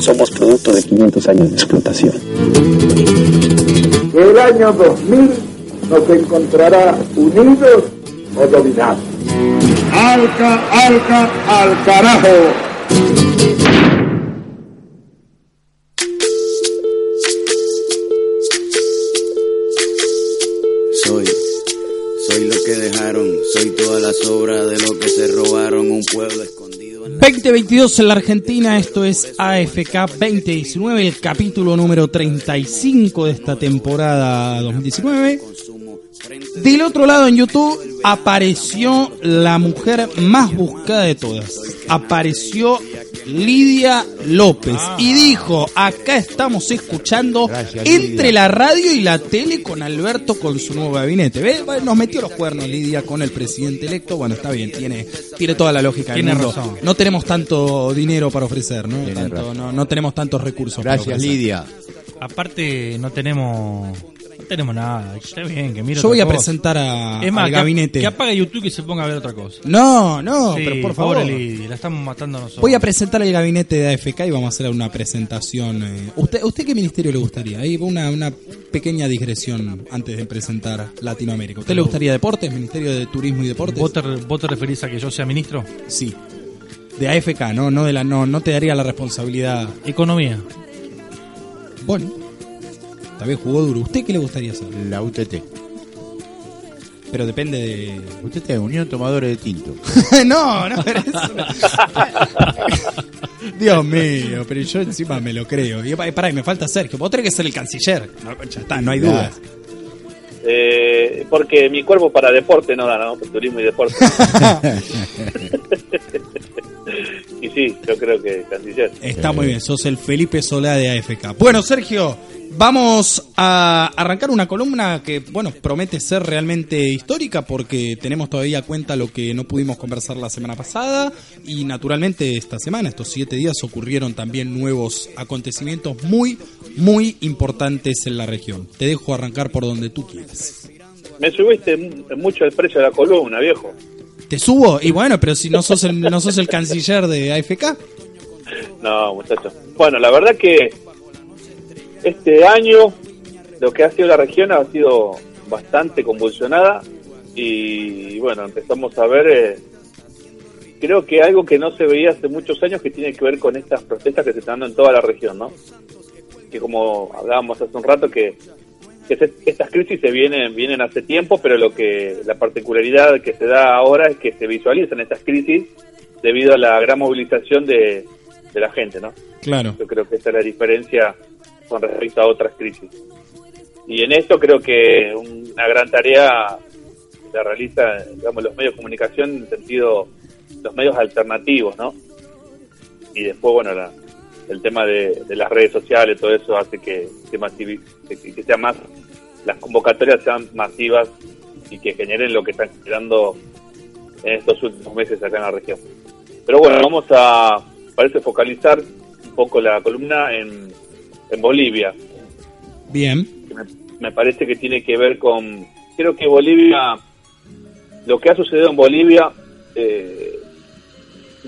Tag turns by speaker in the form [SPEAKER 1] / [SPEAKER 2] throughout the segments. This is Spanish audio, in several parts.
[SPEAKER 1] Somos producto de 500 años de explotación.
[SPEAKER 2] El año 2000 nos encontrará unidos o dominados. Alca, alca, al carajo.
[SPEAKER 3] 2022 en la Argentina, esto es AFK 2019, el capítulo número 35 de esta temporada 2019.
[SPEAKER 4] consumo.
[SPEAKER 3] Del otro lado en YouTube apareció la mujer más buscada de todas. Apareció Lidia López y dijo, acá estamos escuchando entre la radio y la tele con Alberto con su nuevo gabinete. Nos metió los cuernos Lidia con el presidente electo. Bueno, está bien, tiene, tiene toda la lógica. del
[SPEAKER 5] Tiene
[SPEAKER 3] mundo.
[SPEAKER 5] razón.
[SPEAKER 3] No tenemos tanto dinero para ofrecer, ¿no? Tanto- no, no tenemos tantos recursos.
[SPEAKER 5] Gracias. Lidia.
[SPEAKER 6] Aparte, no tenemos. No tenemos nada. Está bien, que mire
[SPEAKER 3] Yo voy a presentar a,
[SPEAKER 6] Es más,
[SPEAKER 3] al
[SPEAKER 6] que-
[SPEAKER 3] gabinete.
[SPEAKER 6] Que apague YouTube y se ponga a ver otra cosa.
[SPEAKER 3] No, no,
[SPEAKER 6] Sí,
[SPEAKER 3] pero por favor.
[SPEAKER 6] la estamos matando a nosotros.
[SPEAKER 3] Voy a presentar el gabinete de AFK y vamos a hacer una presentación. eh. ¿Usted, ¿Usted qué ministerio le gustaría? Ahí una, una pequeña digresión antes de presentar Latinoamérica. ¿Usted le gustaría deportes? ¿Ministerio de Turismo y Deportes?
[SPEAKER 6] ¿Vos te, vos te referís a que yo sea ministro?
[SPEAKER 3] Sí. De AFK, no, no, de la, no, no te daría la responsabilidad.
[SPEAKER 6] Economía.
[SPEAKER 3] Bueno, vez jugó duro. ¿Usted qué le gustaría hacer?
[SPEAKER 5] La UTT.
[SPEAKER 3] Pero depende de.
[SPEAKER 5] UTT, Unión Tomadores de Tinto.
[SPEAKER 3] no, no, pero eso. Dios mío, pero yo encima me lo creo. Y pa- pará, y me falta Sergio. Vos tenés que ser el canciller. No, ya está, no hay dudas.
[SPEAKER 7] Eh, porque mi cuerpo para deporte no da, ¿no? Turismo y deporte. y sí, yo creo que canciller.
[SPEAKER 3] Está muy bien, sos el Felipe Solá de AFK. Bueno, Sergio, vamos a arrancar una columna que, bueno, promete ser realmente histórica porque tenemos todavía cuenta lo que no pudimos conversar la semana pasada y naturalmente esta semana, estos siete días, ocurrieron también nuevos acontecimientos muy, muy importantes en la región. Te dejo arrancar por donde tú quieras.
[SPEAKER 7] Me subiste mu- mucho el precio de la columna, viejo.
[SPEAKER 3] ¿Te subo? Y bueno, pero si no sos el, no sos el canciller de AFK.
[SPEAKER 7] No, muchachos. Bueno, la verdad que este año lo que ha sido la región ha sido bastante convulsionada y bueno, empezamos a ver, eh, creo que algo que no se veía hace muchos años que tiene que ver con estas protestas que se están dando en toda la región, ¿no? Que como hablábamos hace un rato que, que se- estas crisis se vienen vienen hace tiempo, pero lo que la particularidad que se da ahora es que se visualizan estas crisis debido a la gran movilización de, de la gente, ¿no?
[SPEAKER 3] Claro.
[SPEAKER 7] Yo creo que esa es la diferencia con respecto a otras crisis. Y en esto creo que una gran tarea la realiza, digamos, los medios de comunicación en sentido, los medios alternativos, ¿no? Y después, bueno, la- el tema de, de las redes sociales, todo eso hace que, que, masivi- que, que sea más, las convocatorias sean masivas y que generen lo que están generando en estos últimos meses acá en la región. Pero bueno, vamos a, parece, focalizar un poco la columna en, en Bolivia,
[SPEAKER 3] Bien.
[SPEAKER 7] me, me parece que tiene que ver con, creo que Bolivia, lo que ha sucedido en Bolivia eh,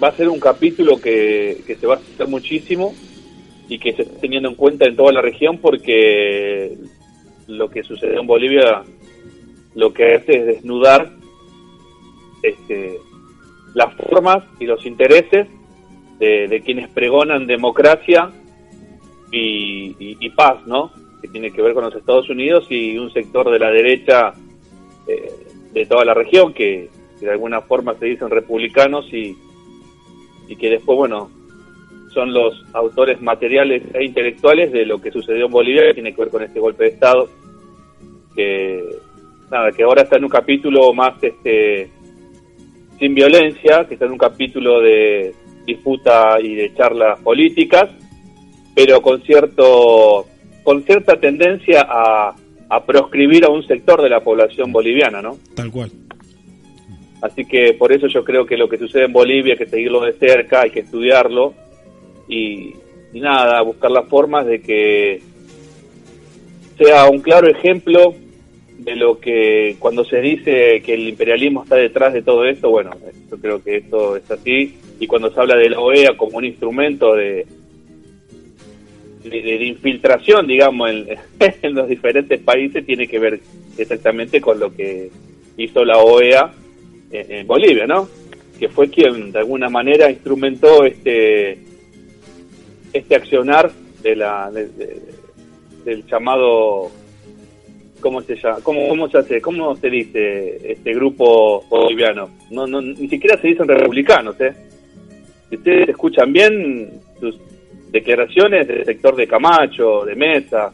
[SPEAKER 7] va a ser un capítulo que, que se va a hacer muchísimo y que se está teniendo en cuenta en toda la región porque lo que sucedió en Bolivia lo que hace es desnudar este, las formas y los intereses de, de quienes pregonan democracia y, y- paz, ¿no? Que tiene que ver con los Estados Unidos y un sector de la derecha eh, de toda la región que, que de alguna forma se dicen republicanos y, y que después, bueno, son los autores materiales e intelectuales de lo que sucedió en Bolivia que tiene que ver con este golpe de Estado que nada que ahora está en un capítulo más este sin violencia, que está en un capítulo de disputa y de charlas políticas, pero con cierto con cierta tendencia a, a proscribir a un sector de la población boliviana, ¿no?
[SPEAKER 3] Tal cual.
[SPEAKER 7] Así que por eso yo creo que lo que sucede en Bolivia hay que seguirlo de cerca, hay que estudiarlo y, y nada, buscar las formas de que sea un claro ejemplo de lo que cuando se dice que el imperialismo está detrás de todo esto, bueno, yo creo que esto es así y cuando se habla de la OEA como un instrumento de, de, infiltración, digamos, en, los diferentes países, tiene que ver exactamente con lo que hizo la OEA en, Bolivia, ¿no? Que fue quien de alguna manera instrumentó este este accionar de la de, de, del llamado ¿cómo se llama? ¿Cómo, cómo se hace? ¿Cómo se dice este grupo boliviano? No, no, ni siquiera se dicen republicanos, ¿eh? Si ustedes escuchan bien sus declaraciones del sector de Camacho, de Mesa,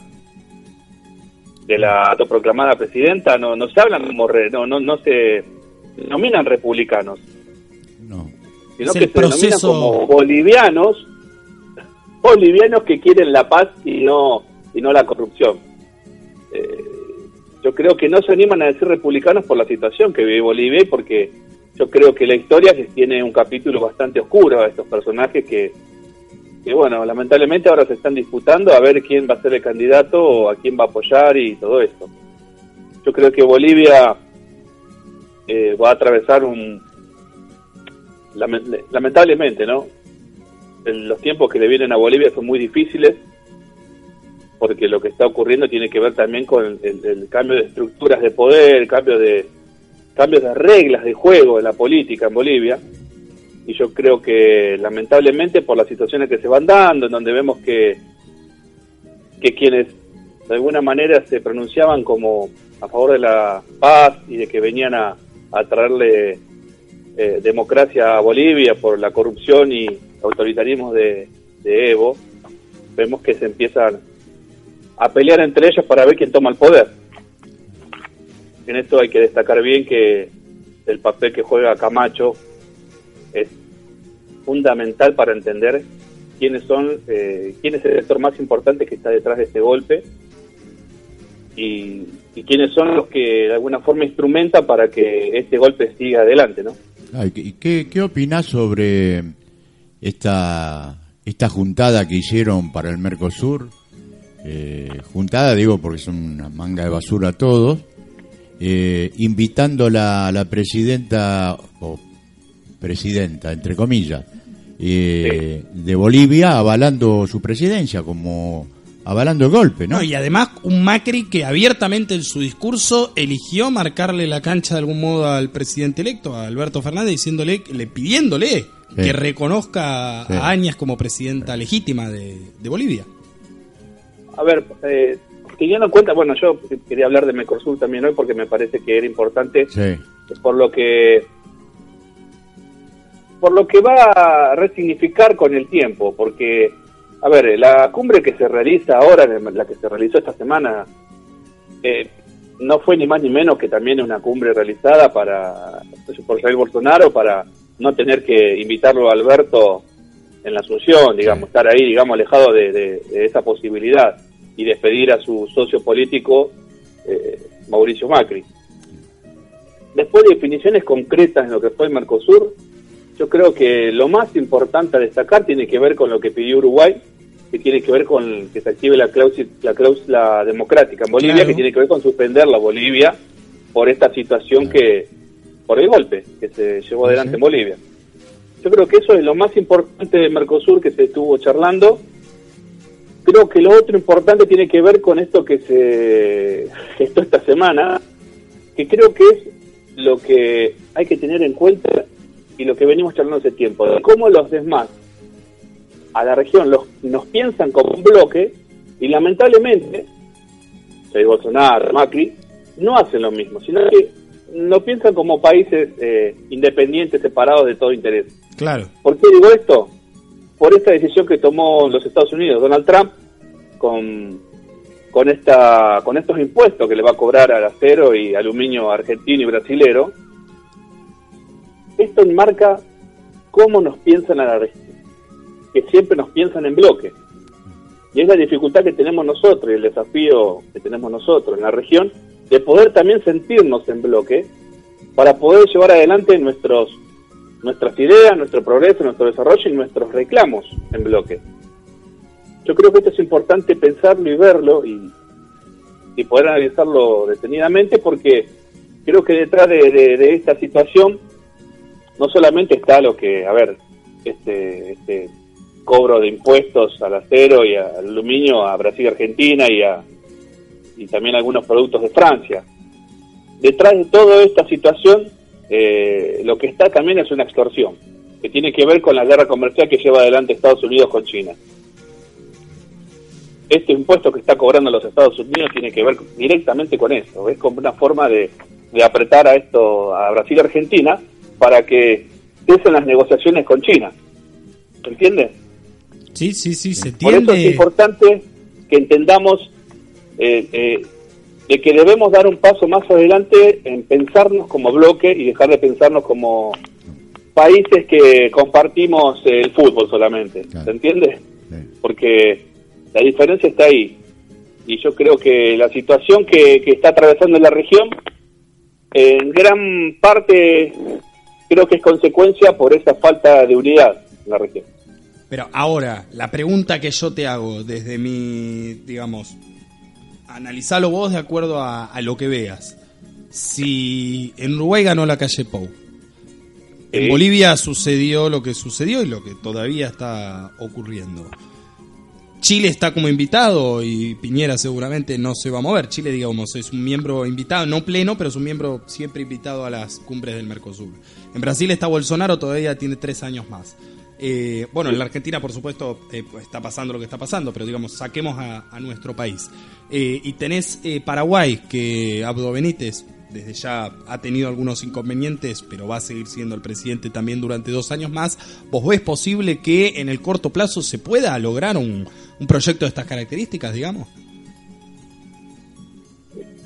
[SPEAKER 7] de la autoproclamada presidenta, no, no se hablan como re, no, no, no se nominan republicanos.
[SPEAKER 5] No.
[SPEAKER 7] Sino que se denominan como bolivianos, bolivianos que quieren la paz y no, y no la corrupción. Eh, yo creo que no se animan a decir republicanos por la situación que vive Bolivia y porque yo creo que la historia tiene un capítulo bastante oscuro a estos personajes que, bueno, lamentablemente ahora se están disputando a ver quién va a ser el candidato o a quién va a apoyar y todo esto. Yo creo que Bolivia eh, va a atravesar un... Lamentablemente, ¿no? Los tiempos que le vienen a Bolivia son muy difíciles porque lo que está ocurriendo tiene que ver también con el, el, cambio de estructuras de poder, cambio de cambios de reglas de juego en la política en Bolivia. Y yo creo que lamentablemente por las situaciones que se van dando, en donde vemos que, que quienes de alguna manera se pronunciaban como a favor de la paz y de que venían a, a traerle eh, democracia a Bolivia por la corrupción y autoritarismo de, de Evo, vemos que se empiezan a pelear entre ellos para ver quién toma el poder. En esto hay que destacar bien que el papel que juega Camacho es fundamental para entender quiénes son, eh, quién es el sector más importante que está detrás de este golpe y, quiénes son los que de alguna forma instrumentan para que este golpe siga adelante, ¿no?
[SPEAKER 5] ¿Y qué, qué opinás sobre esta, esta juntada que hicieron para el Mercosur? Eh, juntada, digo, porque son una manga de basura todos, eh, invitando a la, la, presidenta, o presidenta, entre comillas, eh, sí. de Bolivia, avalando su presidencia, como avalando el golpe, ¿no?
[SPEAKER 3] ¿no? Y además un Macri que abiertamente en su discurso eligió marcarle la cancha de algún modo al presidente electo, a Alberto Fernández, diciéndole, le, pidiéndole sí. que reconozca sí. a Áñez como presidenta legítima de, de Bolivia
[SPEAKER 7] a ver, eh, teniendo en cuenta, bueno, yo quería hablar de Mercosur también hoy porque me parece que era importante
[SPEAKER 5] sí.
[SPEAKER 7] por lo que por lo que va a resignificar con el tiempo, porque a ver, la cumbre que se realiza ahora, la que se realizó esta semana, eh, no fue ni más ni menos que también una cumbre realizada para por Jair Bolsonaro para no tener que invitarlo a Alberto en la Asunción, digamos, estar ahí, digamos, alejado de, de, de esa posibilidad y despedir a su socio político, eh, Mauricio Macri. Después de definiciones concretas en lo que fue el Mercosur, yo creo que lo más importante a destacar tiene que ver con lo que pidió Uruguay, que tiene que ver con que se active la cláusula, la cláusula democrática en Bolivia, claro. que tiene que ver con suspender la Bolivia por esta situación claro. que, por el golpe que se llevó adelante ¿Sí? en Bolivia. Yo creo que eso es lo más importante de Mercosur que se estuvo charlando creo que lo otro importante tiene que ver con esto que se gestó esta semana, que creo que es lo que hay que tener en cuenta y lo que venimos charlando hace tiempo, de cómo los demás a la región los, nos piensan como un bloque y lamentablemente, Jair Bolsonaro, Macri, no hacen lo mismo, sino que no piensan como países eh, independientes, separados de todo interés.
[SPEAKER 3] Claro.
[SPEAKER 7] ¿Por qué digo esto? por esta decisión que tomó los Estados Unidos, Donald Trump, con, con, esta, con estos impuestos que le va a cobrar al acero y aluminio argentino y brasilero, esto enmarca cómo nos piensan a la región, que siempre nos piensan en bloque. Y es la dificultad que tenemos nosotros y el desafío que tenemos nosotros en la región de poder también sentirnos en bloque para poder llevar adelante nuestros nuestras ideas, nuestro progreso, nuestro desarrollo y nuestros reclamos en bloque. Yo creo que esto es importante pensarlo y verlo y, y poder analizarlo detenidamente porque creo que detrás de, esta situación no solamente está lo que, a ver, este, este cobro de impuestos al acero y al aluminio a Brasil y Argentina y, a, y también algunos productos de Francia. Detrás de toda esta situación, eh, lo que está también es una extorsión, que tiene que ver con la guerra comercial que lleva adelante Estados Unidos con China. Este impuesto que está cobrando los Estados Unidos tiene que ver directamente con eso, es como una forma de, de apretar a esto, a Brasil y Argentina, para que cesen las negociaciones con China. ¿Se entiende?
[SPEAKER 3] Sí, sí, sí, se entiende.
[SPEAKER 7] Por eso es importante que entendamos eh, eh, de que debemos dar un paso más adelante en pensarnos como bloque y dejar de pensarnos como países que compartimos el fútbol solamente. ¿Se entiende? Porque la diferencia está ahí. Y yo creo que la situación que, que está atravesando la región en gran parte creo que es consecuencia por esa falta de unidad en la región.
[SPEAKER 3] Pero ahora, la pregunta que yo te hago desde mi, digamos, analizalo vos de acuerdo a, lo que veas. Si en Uruguay ganó la calle Pou, en Bolivia sucedió lo que sucedió y lo que todavía está ocurriendo. Chile está como invitado y Piñera seguramente no se va a mover. Chile, digamos, es un miembro invitado, no pleno, pero es un miembro siempre invitado a las cumbres del Mercosur. En Brasil está Bolsonaro, todavía tiene tres años más. Eh, bueno, en la Argentina, por supuesto, eh, está pasando lo que está pasando, pero digamos, saquemos a, nuestro país. Eh, y tenés Paraguay, que Abdo Benítez desde ya ha tenido algunos inconvenientes, pero va a seguir siendo el presidente también durante dos años más. ¿Vos ves posible que en el corto plazo se pueda lograr un, un proyecto de estas características, digamos?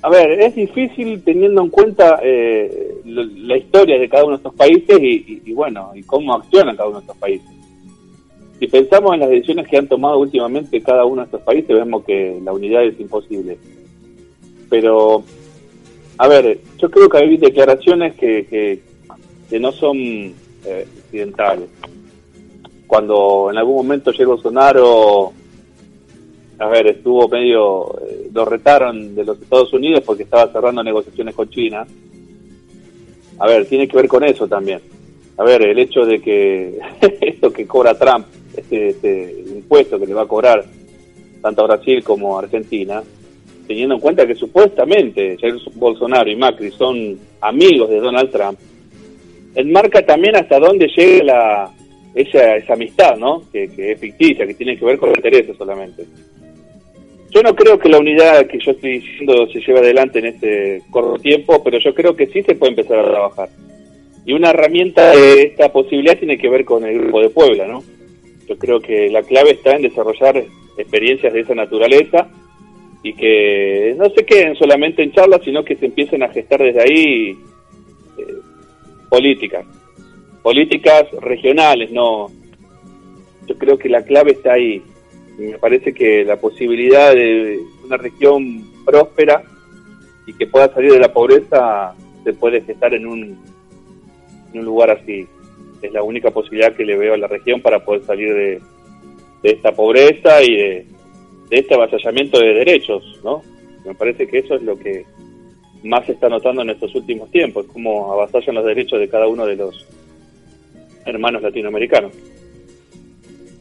[SPEAKER 7] A ver, es difícil teniendo en cuenta eh, la historia de cada uno de estos países y, bueno, y cómo accionan cada uno de estos países. Si pensamos en las decisiones que han tomado últimamente cada uno de estos países, vemos que la unidad es imposible. Pero, a ver, yo creo que hay declaraciones que, que, no son eh, occidentales. Cuando en algún momento llegó Bolsonaro a ver, estuvo medio, eh, lo retaron de los Estados Unidos porque estaba cerrando negociaciones con China. A ver, tiene que ver con eso también. A ver, el hecho de que esto que cobra Trump, este, este, impuesto que le va a cobrar tanto a Brasil como a Argentina, teniendo en cuenta que supuestamente Jair Bolsonaro y Macri son amigos de Donald Trump, enmarca también hasta dónde llega la, esa, esa amistad, ¿no? Que, es ficticia, que tiene que ver con intereses solamente. Yo no creo que la unidad que yo estoy diciendo se lleve adelante en este corto tiempo, pero yo creo que sí se puede empezar a trabajar. Y una herramienta de esta posibilidad tiene que ver con el Grupo de Puebla, ¿no? Yo creo que la clave está en desarrollar experiencias de esa naturaleza y que no se queden solamente en charlas, sino que se empiecen a gestar desde ahí eh, políticas, políticas regionales, no. Yo creo que la clave está ahí me parece que la posibilidad de una región próspera y que pueda salir de la pobreza se puede gestar en un, en un lugar así. Es la única posibilidad que le veo a la región para poder salir de, esta pobreza y de, este avasallamiento de derechos, ¿no? Me parece que eso es lo que más se está notando en estos últimos tiempos, cómo avasallan los derechos de cada uno de los hermanos latinoamericanos.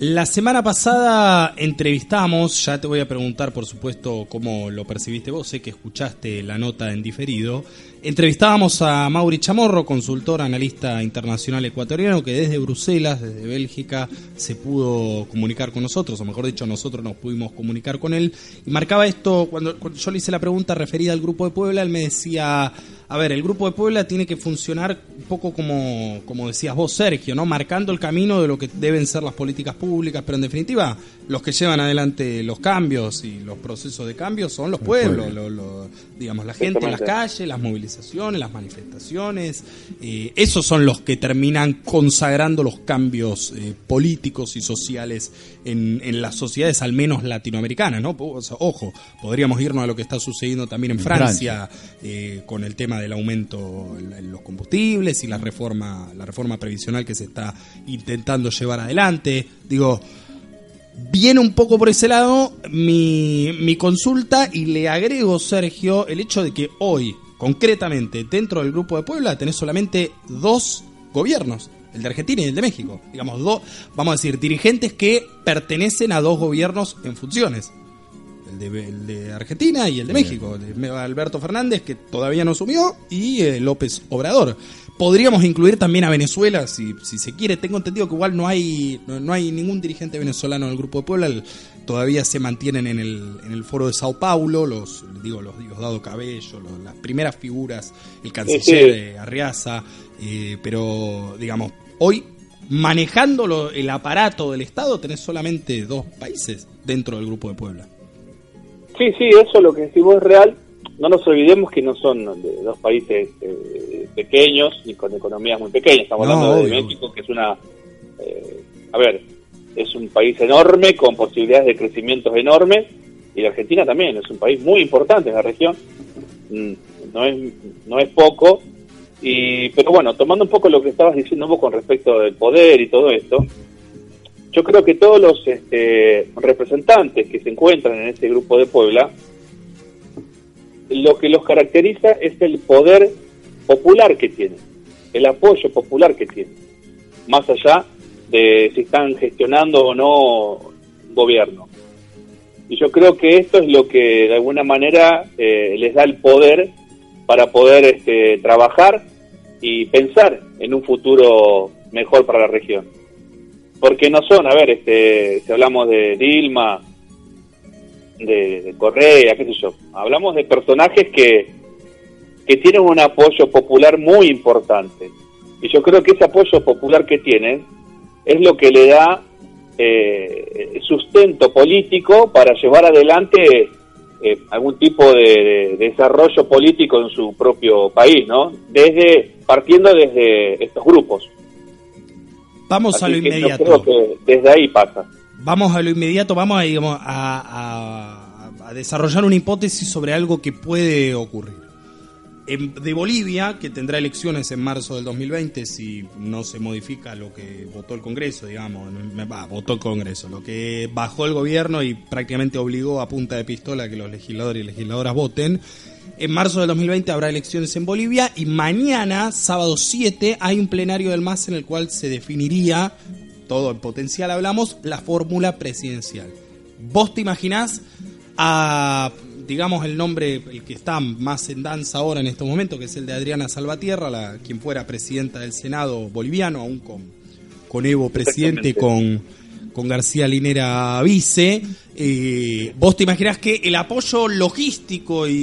[SPEAKER 3] La semana pasada entrevistamos, ya te voy a preguntar por supuesto cómo lo percibiste vos, sé que escuchaste la nota en diferido. Entrevistábamos a Mauri Chamorro, consultor, analista internacional ecuatoriano, que desde Bruselas, desde Bélgica, se pudo comunicar con nosotros, o mejor dicho, nosotros nos pudimos comunicar con él. Y marcaba esto, cuando, yo le hice la pregunta referida al Grupo de Puebla, él me decía, a ver, el Grupo de Puebla tiene que funcionar un poco como, como decías vos, Sergio, ¿no? Marcando el camino de lo que deben ser las políticas públicas, pero en definitiva, los que llevan adelante los cambios y los procesos de cambio son los pueblos, lo- lo- digamos, la gente en las calles, las movilizaciones, las manifestaciones, eh, esos son los que terminan consagrando los cambios eh, políticos y sociales en, en las sociedades, al menos latinoamericanas, ¿no? O sea, ojo, podríamos irnos a lo que está sucediendo también en
[SPEAKER 5] En
[SPEAKER 3] Francia, eh, con el tema del aumento en, en los combustibles y la reforma, la reforma previsional que se está intentando llevar adelante. Digo, viene un poco por ese lado mi, mi consulta y le agrego, Sergio, el hecho de que hoy, concretamente, dentro del Grupo de Puebla, tenés solamente dos gobiernos, el de Argentina y el de México. Digamos, dos, vamos a decir, dirigentes que pertenecen a dos gobiernos en funciones. El de, el de Argentina y el de México. El de Alberto Fernández, que todavía no asumió, y eh, López Obrador. Podríamos incluir también a Venezuela, si, si se quiere. Tengo entendido que igual no hay, no, no hay ningún dirigente venezolano en el Grupo de Puebla. El- todavía se mantienen en el, en el foro de Sao Paulo, los, digo, los Diosdado Cabello, los- las primeras figuras, el canciller eh, Arriaza, eh, pero digamos, hoy manejando lo- el aparato del Estado tenés solamente dos países dentro del Grupo de Puebla.
[SPEAKER 7] Sí, sí, eso lo que decimos es real. No nos olvidemos que no son dos países eh, pequeños ni con economías muy pequeñas. Estamos
[SPEAKER 3] No,
[SPEAKER 7] hablando de
[SPEAKER 3] obvio.
[SPEAKER 7] México, que es una. eh, a ver, es un país enorme con posibilidades de crecimientos enormes. Y la Argentina también es un país muy importante en la región. Mm, No es, no es poco. Y, pero bueno, tomando un poco lo que estabas diciendo vos con respecto del poder y todo esto, yo creo que todos los este, representantes que se encuentran en este grupo de Puebla, lo que los caracteriza es el poder popular que tienen, el apoyo popular que tienen, más allá de si están gestionando o no gobierno. Y yo creo que esto es lo que de alguna manera eh, les da el poder para poder este, trabajar y pensar en un futuro mejor para la región porque no son, a ver, este, si hablamos de Dilma, de, de Correa, qué sé yo, hablamos de personajes que, que tienen un apoyo popular muy importante. Y yo creo que ese apoyo popular que tienen es lo que le da eh, sustento político para llevar adelante eh, algún tipo de, de desarrollo político en su propio país, ¿no? Desde, partiendo desde estos grupos.
[SPEAKER 3] Vamos a lo
[SPEAKER 7] Así que yo
[SPEAKER 3] inmediato.
[SPEAKER 7] creo que desde ahí pasa.
[SPEAKER 3] Vamos a lo inmediato, vamos a, digamos, a, desarrollar una hipótesis sobre algo que puede ocurrir. En- de Bolivia, que tendrá elecciones en marzo del 2020 si no se modifica lo que votó el Congreso, digamos, va, votó el Congreso, lo que bajó el gobierno y prácticamente obligó a punta de pistola que los legisladores y legisladoras voten. En marzo del 2020 habrá elecciones en Bolivia y mañana, sábado 7, hay un plenario del MAS en el cual se definiría, todo en potencial hablamos, la fórmula presidencial. ¿Vos te imaginás a, digamos, el nombre, el que está más en danza ahora en estos momentos, que es el de Adriana Salvatierra, la, quien fuera presidenta del Senado boliviano, aún con, con Evo presidente, con, con García Linera vice. Eh, ¿Vos te imaginás que el apoyo logístico y,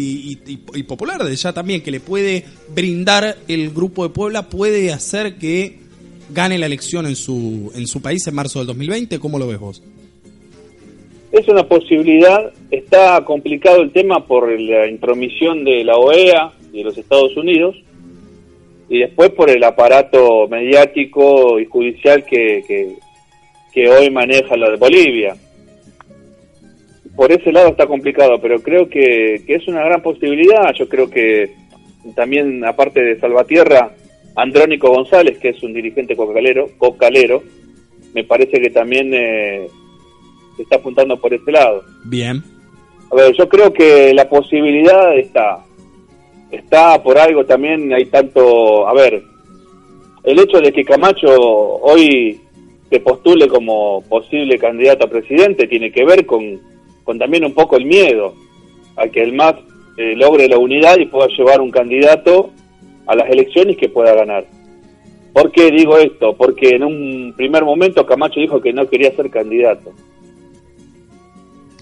[SPEAKER 3] y- y popular de ya también que le puede brindar el Grupo de Puebla puede hacer que gane la elección en su, en su país en marzo del 2020? ¿Cómo lo ves vos?
[SPEAKER 7] Es una posibilidad, está complicado el tema por la intromisión de la OEA y de los Estados Unidos, y después por el aparato mediático y judicial que, que, que hoy maneja la de Bolivia. Por ese lado está complicado, pero creo que, que es una gran posibilidad. Yo creo que también, aparte de Salvatierra, Andrónico González, que es un dirigente cocalero, cocalero me parece que también eh, está apuntando por ese lado.
[SPEAKER 3] Bien.
[SPEAKER 7] A ver, yo creo que la posibilidad está. Está por algo también, hay tanto. A ver, el hecho de que Camacho hoy se postule como posible candidato a presidente tiene que ver con, con también un poco el miedo a que el MAS eh, logre la unidad y pueda llevar un candidato a las elecciones que pueda ganar. ¿Por qué digo esto? Porque en un primer momento Camacho dijo que no quería ser candidato.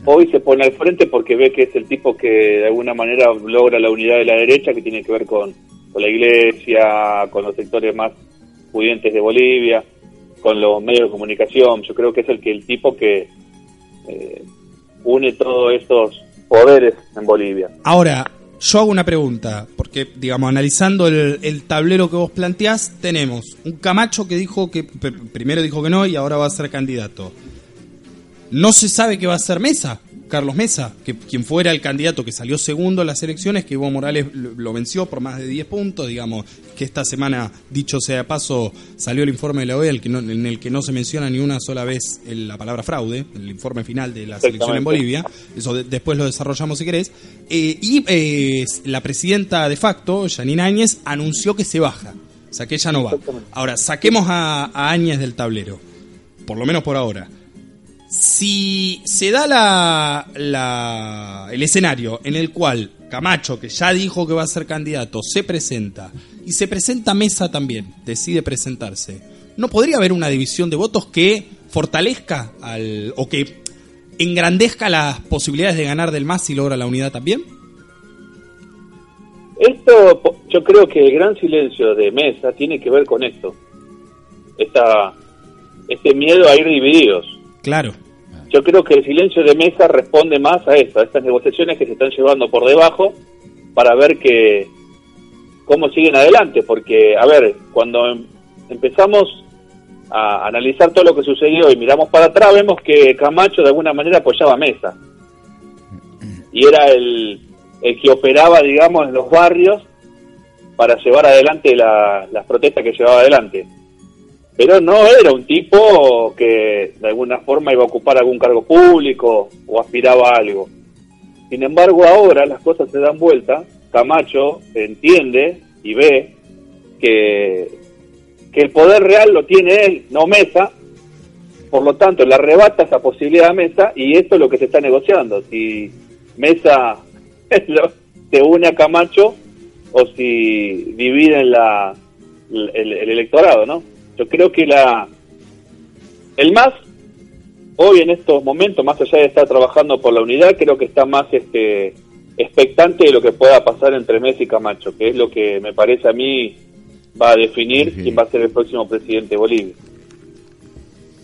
[SPEAKER 7] Hoy se pone al frente porque ve que es el tipo que de alguna manera logra la unidad de la derecha que tiene que ver con, con la iglesia, con los sectores más pudientes de Bolivia, con los medios de comunicación. Yo creo que es el que el tipo que eh, une todos estos poderes en Bolivia.
[SPEAKER 3] Ahora, yo hago una pregunta, porque, digamos, analizando el, tablero que vos planteás, tenemos un Camacho que dijo que pr- primero dijo que no y ahora va a ser candidato. No se sabe qué va a ser Mesa, Carlos Mesa, que quien fuera el candidato que salió segundo en las elecciones, que Evo Morales lo, venció por más de 10 puntos, digamos, que esta semana, dicho sea de paso, salió el informe de la OEA el que no- en el que no se menciona ni una sola vez el- la palabra fraude, el informe final de la selección en. Bolivia, eso de- después lo desarrollamos si querés, Eh, y eh, la presidenta de facto, Janine Áñez, anunció que se baja, o sea que ella no va. Ahora, saquemos a, a Áñez del tablero, por lo menos por ahora. Si se da la, la- el escenario en el cual Camacho, que ya dijo que va a ser candidato, se presenta, y se presenta Mesa también, decide presentarse, ¿no podría haber una división de votos que fortalezca al, o que engrandezca las posibilidades de ganar del MAS si logra la unidad también?
[SPEAKER 7] Esto, yo creo que el gran silencio de Mesa tiene que ver con esto. Esta, este miedo a ir divididos.
[SPEAKER 3] Claro.
[SPEAKER 7] Yo creo que el silencio de Mesa responde más a eso, a estas negociaciones que se están llevando por debajo para ver que cómo siguen adelante. Porque, a ver, cuando em- empezamos a analizar todo lo que sucedió y miramos para atrás, vemos que Camacho de alguna manera apoyaba Mesa. Y era el, el que operaba, digamos, en los barrios para llevar adelante la- las protestas que llevaba adelante. Pero no era un tipo que de alguna forma iba a ocupar algún cargo público o aspiraba a algo. Sin embargo, ahora las cosas se dan vuelta. Camacho entiende y ve que, que el poder real lo tiene él, no Mesa. Por lo tanto, le arrebata esa posibilidad a Mesa y esto es lo que se está negociando. Si Mesa se une a Camacho o si dividen la, el electorado, ¿no? Yo creo que la el MAS hoy en estos momentos, más allá de estar trabajando por la unidad, creo que está más este expectante de lo que pueda pasar entre Messi y Camacho, que es lo que me parece a mí va a definir quién va a ser el próximo presidente de Bolivia.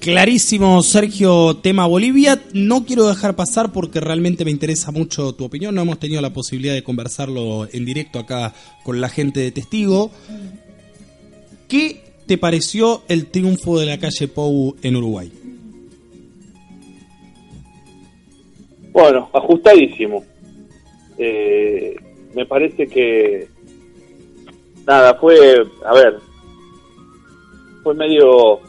[SPEAKER 3] Clarísimo, Sergio, tema Bolivia. No quiero dejar pasar porque realmente me interesa mucho tu opinión. No hemos tenido la posibilidad de conversarlo en directo acá con la gente de Testigo. ¿Qué te pareció el triunfo de la calle Pou en Uruguay?
[SPEAKER 7] Bueno, ajustadísimo. Eh, me parece que nada, fue, a ver, fue medio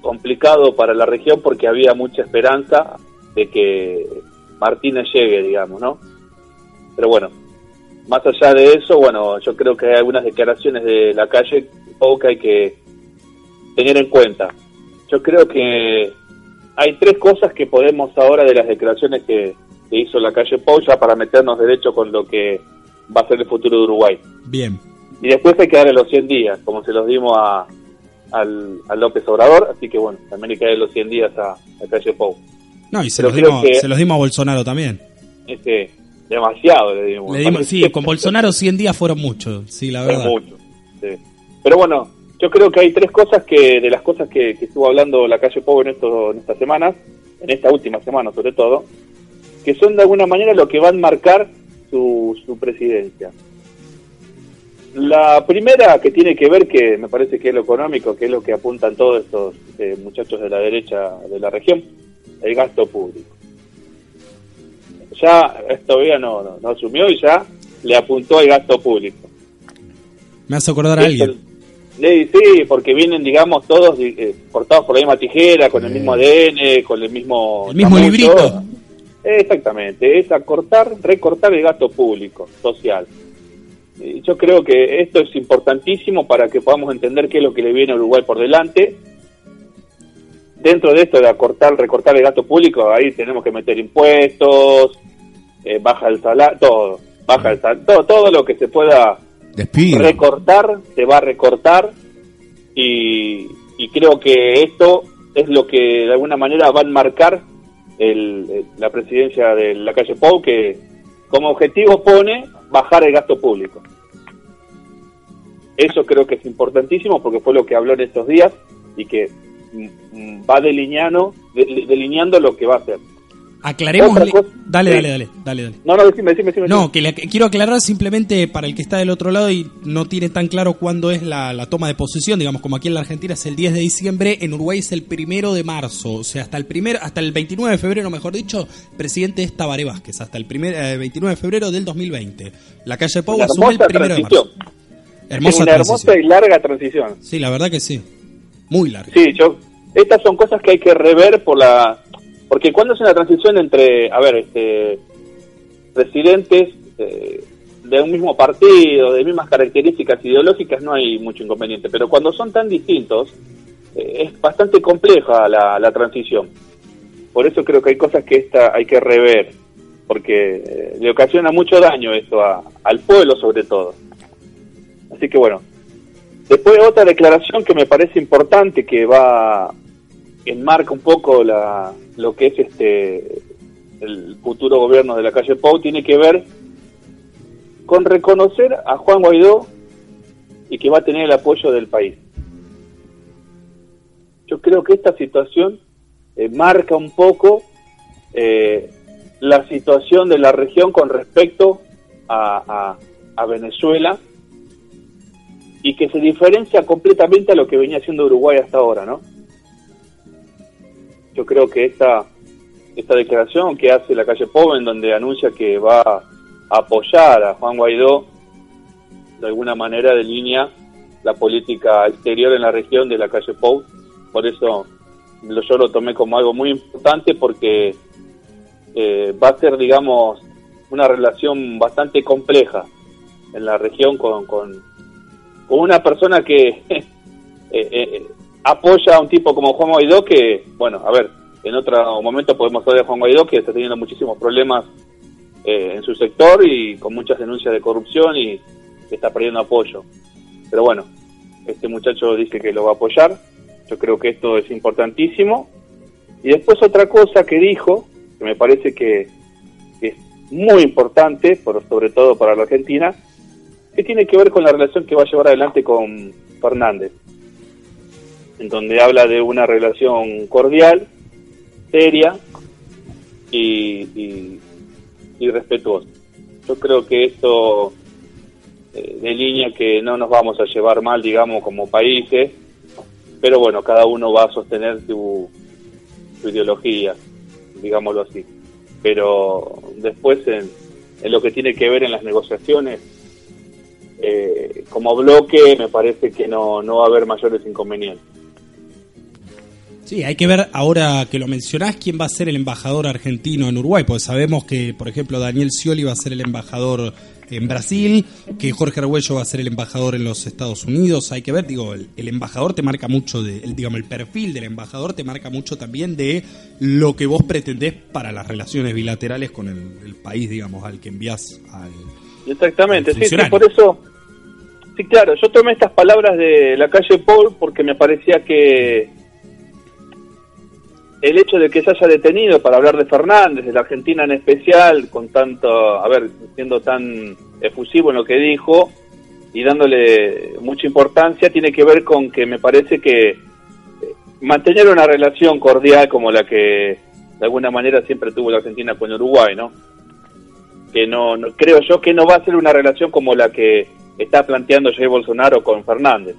[SPEAKER 7] complicado para la región porque había mucha esperanza de que Martínez llegue, digamos, ¿no? Pero bueno, más allá de eso, bueno, yo creo que hay algunas declaraciones de la calle Pou que hay que tener en cuenta. Yo creo que hay tres cosas que podemos ahora de las declaraciones que, que hizo la calle Pou ya para meternos derecho con lo que va a ser el futuro de Uruguay.
[SPEAKER 3] Bien.
[SPEAKER 7] Y después hay que darle los 100 días, como se los dimos a, al, a López Obrador, así que bueno, también hay que darle los 100 días a, a calle Pou.
[SPEAKER 3] No, y se
[SPEAKER 7] Pero
[SPEAKER 3] los, dimos,
[SPEAKER 7] que-
[SPEAKER 3] se los dimos a Bolsonaro también.
[SPEAKER 7] Este, demasiado le dimos.
[SPEAKER 3] Le dimos- sí, con Bolsonaro 100 días fueron muchos, sí, la verdad.
[SPEAKER 7] mucho. sí. Pero bueno, yo creo que hay tres cosas que, de las cosas que, que estuvo hablando la calle Pou en, esto, en estas semanas, en esta última semana sobre todo, que son de alguna manera lo que van a marcar su, su presidencia. La primera que tiene que ver, que me parece que es lo económico, que es lo que apuntan todos estos eh, muchachos de la derecha de la región, el gasto público. Ya esto todavía no, no, no asumió y ya le apuntó al gasto público.
[SPEAKER 3] Me hace acordar a alguien.
[SPEAKER 7] Sí, porque vienen, digamos, todos eh, cortados por la misma tijera, con el mismo ADN, con el mismo...
[SPEAKER 3] El mismo librito.
[SPEAKER 7] Exactamente, es acortar, recortar el gasto público, social. Yo creo que esto es importantísimo para que podamos entender qué es lo que le viene a Uruguay por delante. Dentro de esto de acortar, recortar el gasto público, ahí tenemos que meter impuestos, eh, baja el salario, todo, baja el salario, todo, todo lo que se pueda Recortar, se va a recortar y, y creo que esto es lo que de alguna manera va a marcar el, la presidencia de la calle Pou, que como objetivo pone bajar el gasto público. Eso creo que es importantísimo porque fue lo que habló en estos días y que mm, mm, va delineando, de- delineando lo que va a hacer.
[SPEAKER 3] Aclaremos. Dale, dale, dale, dale, dale.
[SPEAKER 7] No, no, decime, decime, decime.
[SPEAKER 3] No, que le- quiero aclarar simplemente para el que está del otro lado y no tiene tan claro cuándo es la, la toma de posesión, digamos, como aquí en la Argentina es el 10 de diciembre, en Uruguay es el primero de marzo, o sea, hasta el primer, hasta el 29 de febrero, mejor dicho, presidente es Tabaré Vázquez, hasta el primer, eh, 29 de febrero del 2020. La calle Pau asume el primero de marzo. Hermosa
[SPEAKER 7] una hermosa y larga transición.
[SPEAKER 3] Sí, la verdad que sí. Muy larga.
[SPEAKER 7] Sí, yo, estas son cosas que hay que rever por la, porque cuando es una transición entre, a ver, este, presidentes eh, de un mismo partido, de mismas características ideológicas, no hay mucho inconveniente, pero cuando son tan distintos, eh, es bastante compleja la, la transición. Por eso creo que hay cosas que esta hay que rever, porque eh, le ocasiona mucho daño esto a- al pueblo sobre todo. Así que bueno, Después otra declaración que me parece importante que va enmarca un poco la, lo que es este el futuro gobierno de la calle Pau tiene que ver con reconocer a Juan Guaidó y que va a tener el apoyo del país. Yo creo que esta situación eh, marca un poco eh, la situación de la región con respecto a, a- a Venezuela y que se diferencia completamente a lo que venía haciendo Uruguay hasta ahora, ¿no? Yo creo que esta esta declaración que hace la calle Pau en donde anuncia que va a apoyar a Juan Guaidó de alguna manera delinea la política exterior en la región de la calle Pau. Por eso yo lo tomé como algo muy importante porque eh, va a ser, digamos, una relación bastante compleja en la región con, con, con una persona que eh, eh, apoya a un tipo como Juan Guaidó que, bueno, a ver, en otro momento podemos hablar de Juan Guaidó que está teniendo muchísimos problemas eh, en su sector y con muchas denuncias de corrupción y está perdiendo apoyo. Pero bueno, este muchacho dice que lo va a apoyar, yo creo que esto es importantísimo. Y después otra cosa que dijo, que me parece que es muy importante, por, sobre todo para la Argentina, que tiene que ver con la relación que va a llevar adelante con Fernández, en donde habla de una relación cordial, seria y, y- respetuosa. Yo creo que esto eh, delinea que no nos vamos a llevar mal, digamos, como países, pero bueno, cada uno va a sostener su, su ideología, digámoslo así. Pero después en, en lo que tiene que ver en las negociaciones, eh, como bloque me parece que no, no va a haber mayores inconvenientes.
[SPEAKER 3] Sí, hay que ver ahora que lo mencionás quién va a ser el embajador argentino en Uruguay, porque sabemos que, por ejemplo, Daniel Scioli va a ser el embajador en Brasil, que Jorge Arguello va a ser el embajador en los Estados Unidos. Hay que ver, digo, el, el embajador te marca mucho, de, el, digamos, el perfil del embajador te marca mucho también de lo que vos pretendés para las relaciones bilaterales con el, el país, digamos, al que envías al.
[SPEAKER 7] Exactamente, sí, sí, por eso, sí, claro, yo tomé estas palabras de la calle Paul porque me parecía que el hecho de que se haya detenido para hablar de Fernández, de la Argentina en especial, con tanto, a ver, siendo tan efusivo en lo que dijo y dándole mucha importancia, tiene que ver con que me parece que eh, mantener una relación cordial como la que de alguna manera siempre tuvo la Argentina con Uruguay, ¿no? que no, no- creo yo que no va a ser una relación como la que está planteando Jair Bolsonaro con Fernández.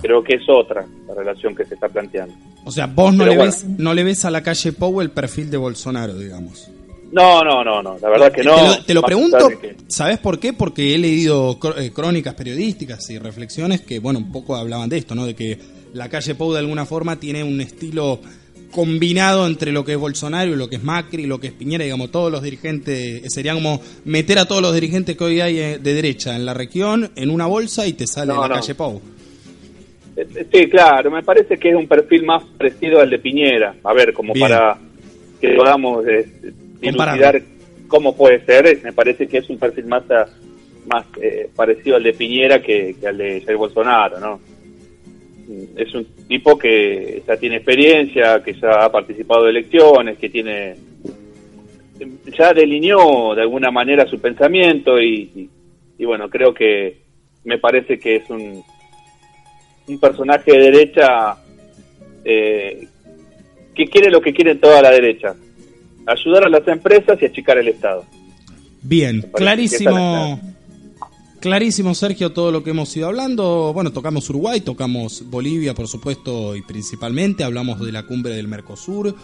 [SPEAKER 7] Creo que es otra la relación que se está planteando.
[SPEAKER 3] O sea, vos no
[SPEAKER 7] Pero
[SPEAKER 3] le,
[SPEAKER 7] bueno.
[SPEAKER 3] ves, no le ves a la calle Pou el perfil de Bolsonaro, digamos.
[SPEAKER 7] No, no, no, no, la verdad que no.
[SPEAKER 3] Te lo, te lo
[SPEAKER 7] Más
[SPEAKER 3] pregunto,
[SPEAKER 7] que-
[SPEAKER 3] ¿sabes por qué? Porque he leído eh, crónicas periodísticas y reflexiones que, bueno, un poco hablaban de esto, ¿no? De que la calle Pou de alguna forma tiene un estilo combinado entre lo que es Bolsonaro y lo que es Macri, lo que es Piñera, digamos, todos los dirigentes, eh, serían como meter a todos los dirigentes que hoy hay eh, de derecha en la región en una bolsa y te sale
[SPEAKER 7] No,
[SPEAKER 3] la
[SPEAKER 7] no.
[SPEAKER 3] calle Pou.
[SPEAKER 7] Eh, Sí, claro, me parece que es un perfil más parecido al de Piñera. A ver, como
[SPEAKER 3] Bien.
[SPEAKER 7] para que podamos eh, dilucidar cómo puede ser, eh, me parece que es un perfil más, a- más eh, parecido al de Piñera que, que al de Jair Bolsonaro, ¿no? Mm, Es un tipo que ya tiene experiencia, que ya ha participado de elecciones, que tiene ya delineó de alguna manera su pensamiento y, y- y bueno, creo que me parece que es un, un personaje de derecha eh, que quiere lo que quiere toda la derecha, ayudar a las empresas y achicar el Estado.
[SPEAKER 3] Bien, clarísimo. Clarísimo, Sergio, todo lo que hemos ido hablando. Bueno, tocamos Uruguay, tocamos Bolivia, por supuesto, y principalmente hablamos de la cumbre del Mercosur.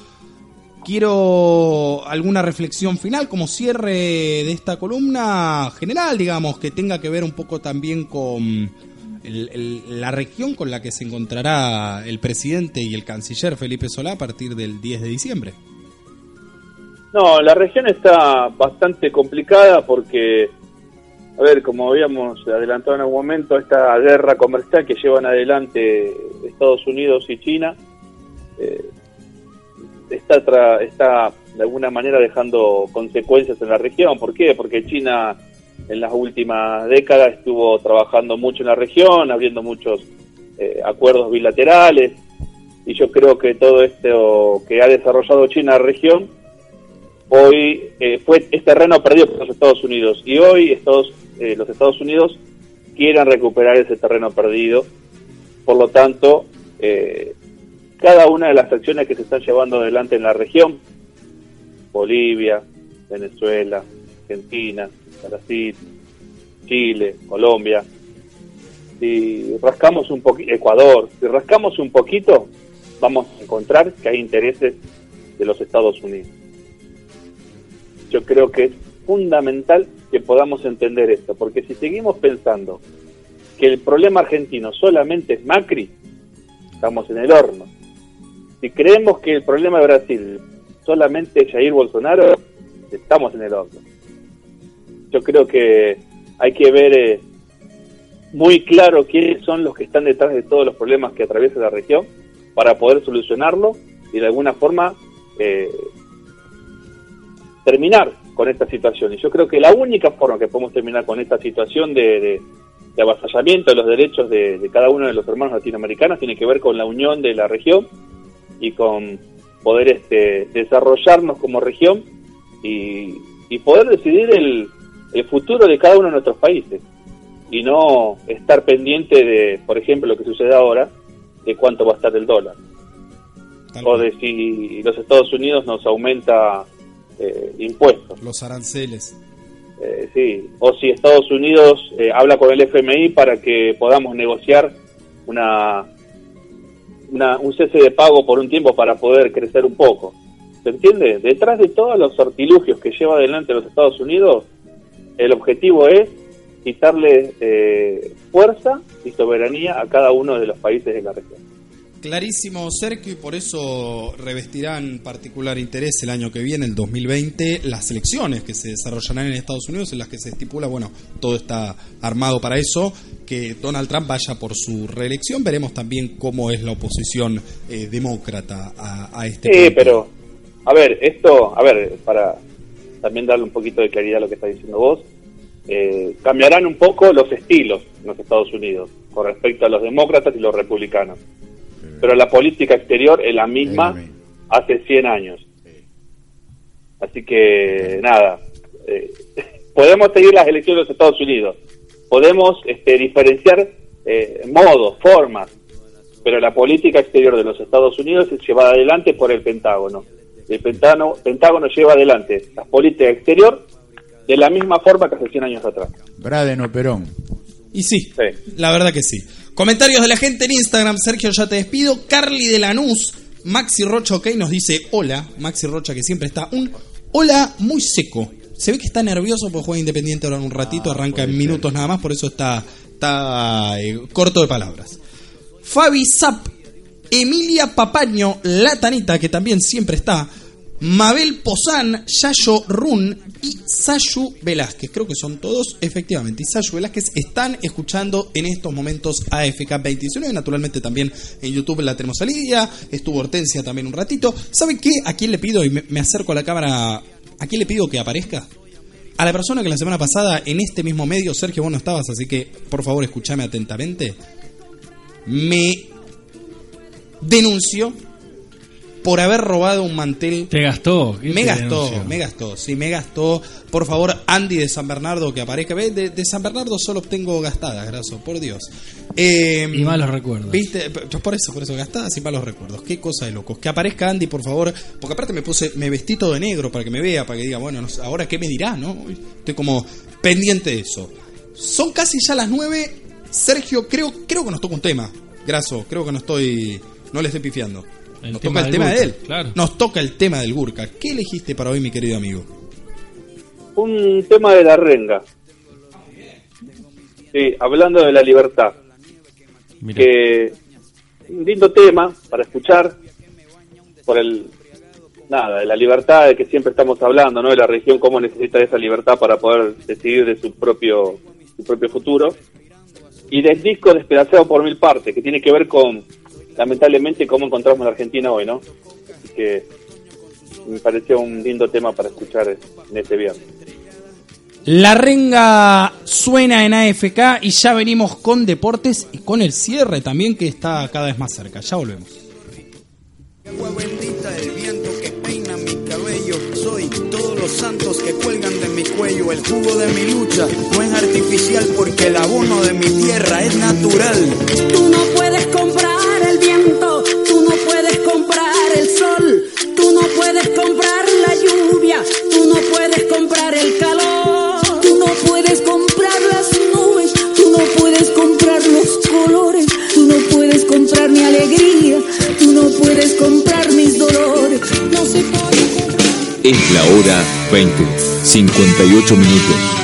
[SPEAKER 3] Quiero alguna reflexión final como cierre de esta columna general, digamos, que tenga que ver un poco también con el- la región con la que se encontrará el presidente y el canciller Felipe Solá a partir del 10 de diciembre.
[SPEAKER 7] No, la región está bastante complicada porque, a ver, como habíamos adelantado en algún momento, esta guerra comercial que llevan adelante Estados Unidos y China eh, está, tra- está de alguna manera dejando consecuencias en la región. ¿Por qué? Porque China en las últimas décadas estuvo trabajando mucho en la región, abriendo muchos eh, acuerdos bilaterales, y yo creo que todo esto que ha desarrollado China en la región hoy eh, fue es terreno perdido por los Estados Unidos y hoy Estados, eh, los Estados Unidos quieren recuperar ese terreno perdido. Por lo tanto eh, cada una de las acciones que se están llevando adelante en la región Bolivia Venezuela Argentina Brasil Chile Colombia si rascamos un poquito Ecuador si rascamos un poquito vamos a encontrar que hay intereses de los Estados Unidos yo creo que es fundamental que podamos entender esto, porque si seguimos pensando que el problema argentino solamente es Macri, estamos en el horno. Si creemos que el problema de Brasil solamente es Jair Bolsonaro, estamos en el horno. Yo creo que hay que ver eh, muy claro quiénes son los que están detrás de todos los problemas que atraviesa la región para poder solucionarlo y de alguna forma eh, terminar con esta situación. Y yo creo que la única forma que podemos terminar con esta situación de, de- de avasallamiento de los derechos de, de cada uno de los hermanos latinoamericanos tiene que ver con la unión de la región y con poder este, desarrollarnos como región y, y poder decidir el, el futuro de cada uno de nuestros países y no estar pendiente de, por ejemplo, lo que sucede ahora, de cuánto va a estar el dólar
[SPEAKER 3] Tal
[SPEAKER 7] o de si los Estados Unidos nos aumenta eh, impuestos.
[SPEAKER 3] Los aranceles.
[SPEAKER 7] Eh, sí, o si Estados Unidos eh, habla con el FMI para que podamos negociar una, una- un cese de pago por un tiempo para poder crecer un poco. ¿Se entiende? Detrás de todos los artilugios que lleva adelante los Estados Unidos, el objetivo es quitarle eh, fuerza y soberanía a cada uno de los países de la región.
[SPEAKER 3] Clarísimo, Sergio, y por eso revestirán particular interés el año que viene, el 2020, las elecciones que se desarrollarán en Estados Unidos, en las que se estipula, bueno, todo está armado para eso, que Donald Trump vaya por su reelección. Veremos también cómo es la oposición eh, demócrata a, a este
[SPEAKER 7] Sí,
[SPEAKER 3] punto.
[SPEAKER 7] pero, a ver, esto, a ver, para también darle un poquito de claridad a lo que está diciendo vos, eh, cambiarán un poco los estilos en los Estados Unidos con respecto a los demócratas y los republicanos. Pero la política exterior es la misma hace 100 años. Así que, nada, eh, podemos seguir las elecciones de los Estados Unidos, podemos este, diferenciar eh, modos, formas, pero la política exterior de los Estados Unidos es llevada adelante por el Pentágono. El Pentágono, Pentágono lleva adelante la política exterior de la misma forma que hace 100 años atrás.
[SPEAKER 5] Braden o Perón.
[SPEAKER 3] Y sí,
[SPEAKER 7] Sí.
[SPEAKER 3] la verdad que sí. Comentarios de la gente en Instagram, Sergio, ya te despido. Carly de Lanús, Maxi Rocha, ok, nos dice hola. Maxi Rocha, que siempre está un hola muy seco. Se ve que está nervioso porque juega Independiente ahora en un ratito, arranca en minutos nada más, por eso está, está eh, corto de palabras. Fabi Zap, Emilia Papaño, La Tanita, que también siempre está, Mabel Pozán, Yayo Run y Sayu Velázquez. Creo que son todos, efectivamente. Y Sayu Velázquez están escuchando en estos momentos AFK 29. Naturalmente también en YouTube la tenemos a Lidia. Estuvo Hortensia también un ratito. ¿Saben qué? ¿A quién le pido? Y me, acerco a la cámara. ¿A quién le pido que aparezca? A la persona que la semana pasada en este mismo medio, Sergio, vos no estabas, así que por favor escúchame atentamente. Me denunció por haber robado un mantel.
[SPEAKER 6] Te gastó. ¿Quién
[SPEAKER 3] Me
[SPEAKER 6] te
[SPEAKER 3] gastó,
[SPEAKER 6] denunció?
[SPEAKER 3] me gastó, sí, me gastó. Por favor, Andy de San Bernardo que aparezca. De, de San Bernardo solo obtengo gastadas, graso, por Dios. Eh,
[SPEAKER 6] Y malos recuerdos.
[SPEAKER 3] ¿Viste? Por eso, por eso, gastadas y malos recuerdos. Qué cosa de locos. Que aparezca Andy, por favor. Porque aparte me puse, me vestí todo de negro para que me vea, para que diga, bueno, no ahora qué me dirá, ¿no? Estoy como pendiente de eso. Son casi ya las nueve. Sergio, creo, creo que nos toca un tema. Graso, creo que no estoy. No le estoy pifiando.
[SPEAKER 6] El
[SPEAKER 3] nos
[SPEAKER 6] tema
[SPEAKER 3] toca el tema de él.
[SPEAKER 6] claro.
[SPEAKER 3] Nos toca el tema del Gurka. ¿Qué elegiste para hoy, mi querido amigo?
[SPEAKER 7] Un tema de la renga. Sí, hablando de la libertad.
[SPEAKER 6] Mira.
[SPEAKER 7] Que un lindo tema para escuchar por el nada, de la libertad de que siempre estamos hablando, ¿no? De la región cómo necesita esa libertad para poder decidir de su propio su propio futuro. Y del disco Despedazado por mil partes, que tiene que ver con lamentablemente cómo encontramos la Argentina hoy, ¿no? Así que me pareció un lindo tema para escuchar en este viernes.
[SPEAKER 3] La renga suena en AFK y ya venimos con deportes y con el cierre también que está cada vez más cerca. Ya volvemos.
[SPEAKER 4] Agua bendita del viento que peina mi cabello. Soy todos los santos que cuelgan de mi cuello. El jugo de mi lucha no es artificial porque el abono de mi tierra es natural.
[SPEAKER 8] Tú no puedes comprar la
[SPEAKER 9] hora 20, 58 minutos.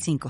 [SPEAKER 10] 55.